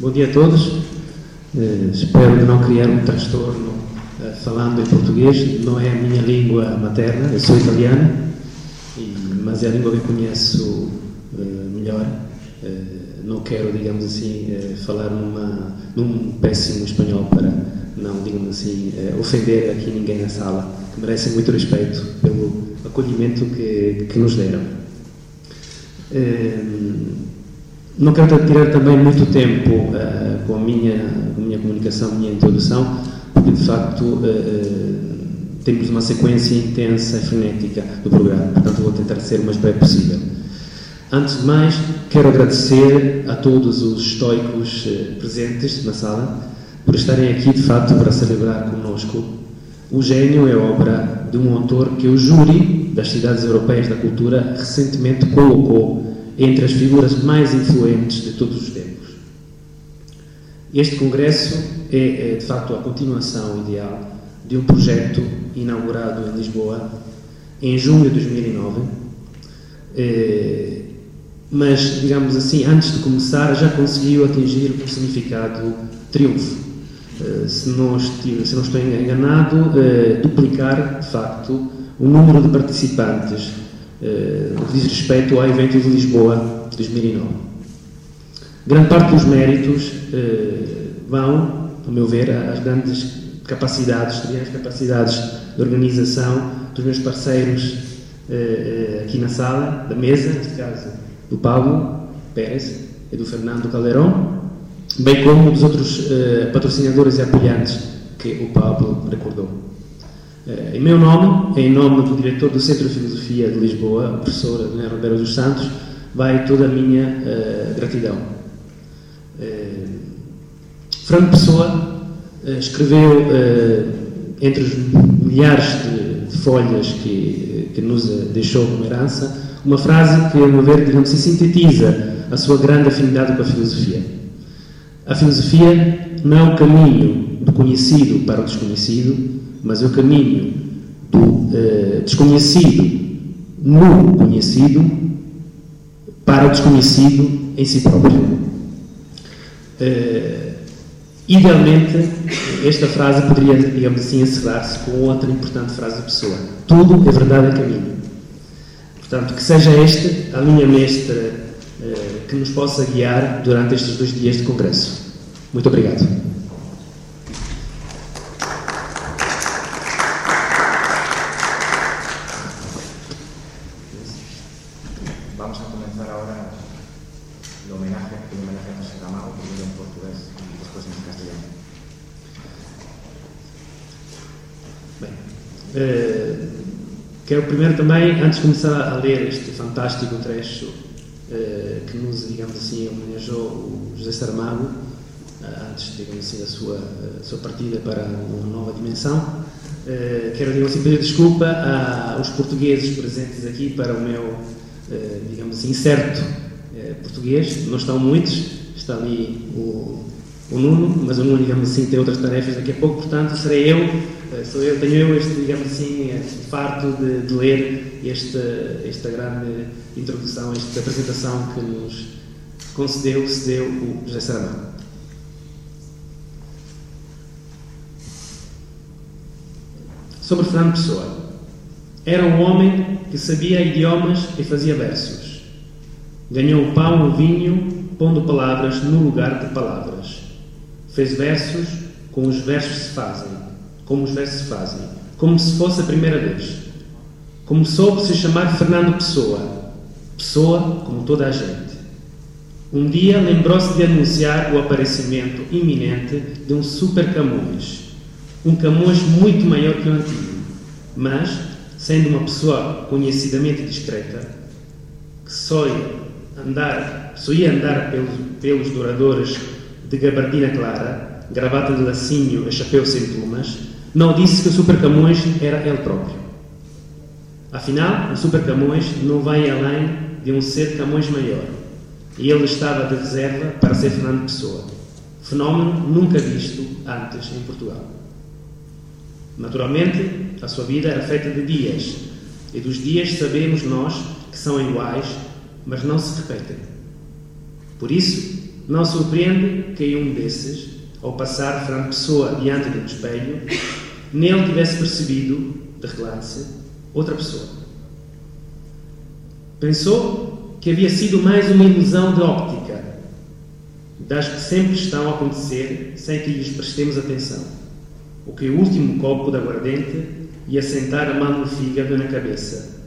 Bom dia a todos. Uh, espero não criar um transtorno uh, falando em português. Não é a minha língua materna, eu sou italiano, e, mas é a língua que conheço uh, melhor. não quero, digamos assim, falar numa, num péssimo espanhol para não, digamos assim, ofender aqui ninguém na sala, que merecem muito respeito pelo acolhimento que, que nos deram. Não quero tirar também muito tempo uh, com, a minha, a minha comunicação, minha introdução, porque de facto uh, temos uma sequência intensa e frenética do programa, portanto vou tentar ser o mais breve possível. Antes de mais, quero agradecer a todos os estoicos presentes na sala por estarem aqui de facto para celebrar conosco. O Gênio é obra de um autor que o júri das cidades europeias da cultura recentemente colocou entre as figuras mais influentes de todos os tempos. Este congresso é, é, de facto, a continuação ideal de um projeto inaugurado em Lisboa em junho de 2009, eh, mas, digamos assim, antes de começar já conseguiu atingir um significado triunfo. Eh, se, não estive, se não estou enganado, eh, duplicar, de facto, o número de participantes diz respeito ao evento de Lisboa de 2009. Grande parte dos méritos eh, vão, ao meu ver, às grandes capacidades, as capacidades de organização dos meus parceiros eh, aqui na sala, da mesa, neste caso, do Paulo Pérez e do Fernando Caldeirão, bem como dos outros patrocinadores e apoiantes que o Pablo recordou. Eh, em meu nome, em nome do diretor do Centro de Filosofia de Lisboa, a professora Dona Ribeiro dos Santos, vai toda a minha uh, gratidão. Uh, Fernando Pessoa uh, escreveu, entre os milhares de, de folhas que, que, nos deixou como herança, uma frase que, a meu ver, digamos assim, sintetiza a sua grande afinidade com a filosofia. A filosofia não é o caminho do conhecido para o desconhecido, mas o caminho do uh, desconhecido no conhecido para o desconhecido em si próprio. Uh, idealmente, esta frase poderia, digamos assim, encerrar-se com outra importante frase da pessoa: Tudo é verdade em caminho. Portanto, que seja este a linha mestra uh, que nos possa guiar durante estes dois dias de congresso. Muito obrigado. Quero primeiro também, antes de começar a ler este fantástico trecho uh, que nos, digamos assim, homenageou o José Saramago, uh, antes, digamos assim, da sua, sua partida para uma nova dimensão, quero, digamos assim, pedir desculpa aos portugueses presentes aqui para o meu, digamos assim, incerto português. Não estão muitos, está ali o, o Nuno, mas o Nuno, digamos assim, tem outras tarefas daqui a pouco, portanto, serei eu eh, sou eu, tenho eu este, digamos assim, este farto de, de ler esta, esta grande introdução, esta apresentação que nos concedeu, cedeu o José Saramago. Sobre Fernando Pessoa. Era um homem que sabia idiomas e fazia versos. Ganhou o pão o vinho, pondo palavras no lugar de palavras. Fez versos com os versos se fazem como os versos fazem, como se fosse a primeira vez. Começou por se chamar Fernando Pessoa, Pessoa como toda a gente. Um dia lembrou-se de anunciar o aparecimento iminente de um super Camões, um Camões muito maior que o antigo, mas, sendo uma pessoa conhecidamente discreta, que só ia andar, só ia andar pelos, pelos douradores de gabardina clara, gravata de lacinho e chapéu sem plumas, não disse que o Super Camões era ele próprio. Afinal, o Super Camões não vai além de um ser Camões maior. E ele estava de reserva para ser Fernando Pessoa. Fenómeno nunca visto antes em Portugal. Naturalmente, a sua vida era feita de dias. E dos dias sabemos nós que são iguais, mas não se repetem. Por isso, não surpreende que um desses, ao passar Fernando Pessoa diante do espelho, nele tivesse percebido, de relance, outra pessoa. Pensou que havia sido mais uma ilusão de óptica, das que sempre estão a acontecer sem que lhes prestemos atenção. O que o último copo de aguardente ia sentar a mão no fígado na cabeça.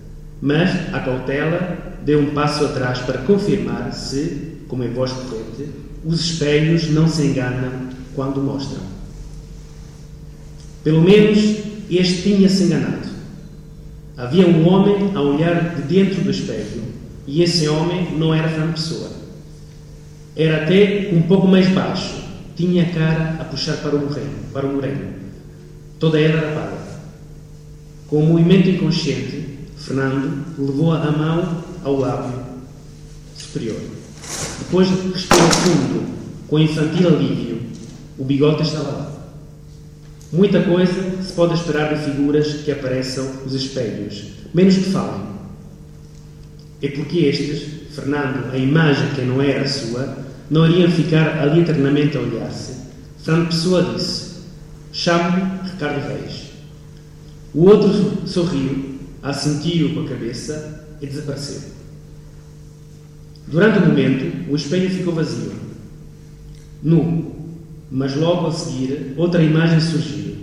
Mas, a cautela, deu um passo atrás para confirmar se, como em voz corrente, os espelhos não se enganam quando mostram. Pelo menos este tinha-se enganado. Havia um homem a olhar de dentro do espelho e esse homem não era Fernando Pessoa. Era até um pouco mais baixo, tinha a cara a puxar para o moreno, para o moreno. Toda era parda. Com um movimento inconsciente, Fernando levou a mão ao lábio superior. Depois respirou fundo, com infantil alívio. O bigode estava lá. Muita coisa se pode esperar de figuras que apareçam nos espelhos, menos que falem. É porque estes, Fernando, a imagem que não era sua, não iriam ficar ali eternamente a olhar-se. Fernando Pessoa disse: Chamo-me Ricardo Reis. O outro sorriu, assentiu com a cabeça e desapareceu. Durante um momento, o espelho ficou vazio. Nu, mas logo a seguir, outra imagem surgiu.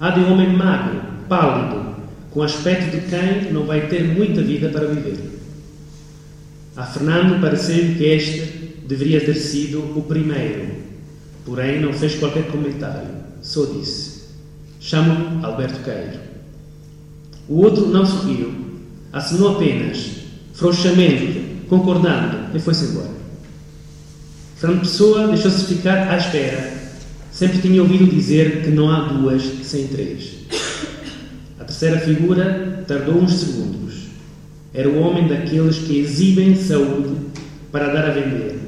A de um homem magro, pálido, com aspecto de quem não vai ter muita vida para viver. A Fernando pareceu que este deveria ter sido o primeiro, porém não fez qualquer comentário, só disse: Chamo-me Alberto Queiro. O outro não sorriu, assinou apenas, frouxamente, concordando, e foi-se embora. Fernando Pessoa deixou-se ficar à espera. Sempre tinha ouvido dizer que não há duas sem três. A terceira figura tardou uns segundos. Era o homem daqueles que exibem saúde para dar a vender,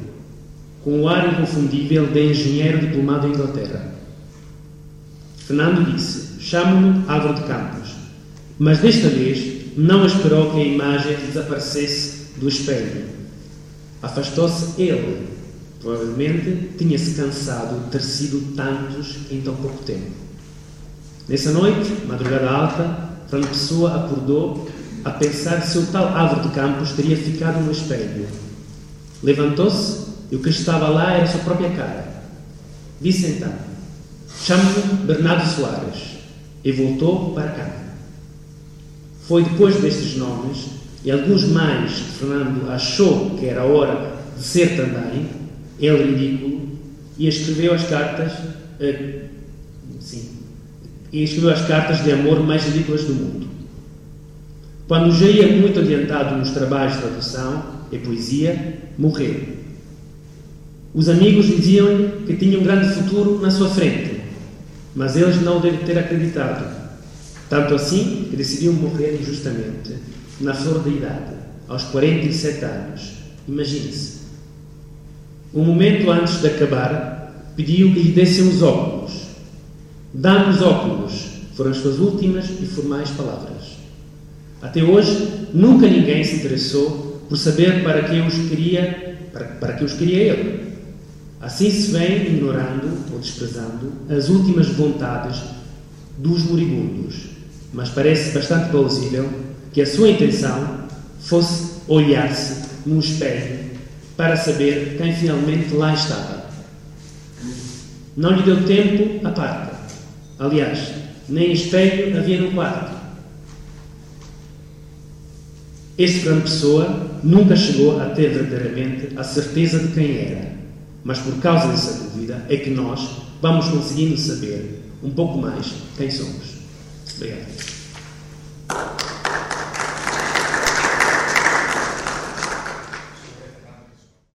com o ar inconfundível de engenheiro diplomado em Inglaterra. Fernando disse: Chamo-me Álvaro de Campos. Mas desta vez não esperou que a imagem desaparecesse do espelho. Afastou-se ele. Provavelmente tinha-se cansado de ter sido tantos em tão pouco tempo. Nessa noite, madrugada alta, Fernando Pessoa acordou a pensar se o tal Álvaro de Campos teria ficado no espelho. Levantou-se e o que estava lá era a sua própria cara. Disse então: Chamo-me Bernardo Soares. E voltou para a cama. Foi depois destes nomes e alguns mais que Fernando achou que era hora de ser também, ele ridículo, e escreveu as cartas, uh, sim, e escreveu as cartas de amor mais ridículas do mundo. Quando já ia muito adiantado nos trabalhos de tradução e poesia, morreu. Os amigos diziam-lhe que tinha um grande futuro na sua frente, mas eles não devem ter acreditado tanto assim que decidiu morrer injustamente, na flor da idade, aos 47 anos. Imagine-se. Um momento antes de acabar, pediu que lhe dessem os óculos. Dá-me os óculos, foram as suas últimas e formais palavras. Até hoje, nunca ninguém se interessou por saber para que os queria, para, para que os queria ele. Assim se vem ignorando ou desprezando as últimas vontades dos moribundos mas parece bastante plausível que a sua intenção fosse olhar-se num espelho para saber quem finalmente lá estava. Não lhe deu tempo a parte. Aliás, nem espelho havia no quarto. Este grande pessoa nunca chegou a ter verdadeiramente a certeza de quem era, mas por causa dessa dúvida é que nós vamos conseguindo saber um pouco mais quem somos. Obrigado.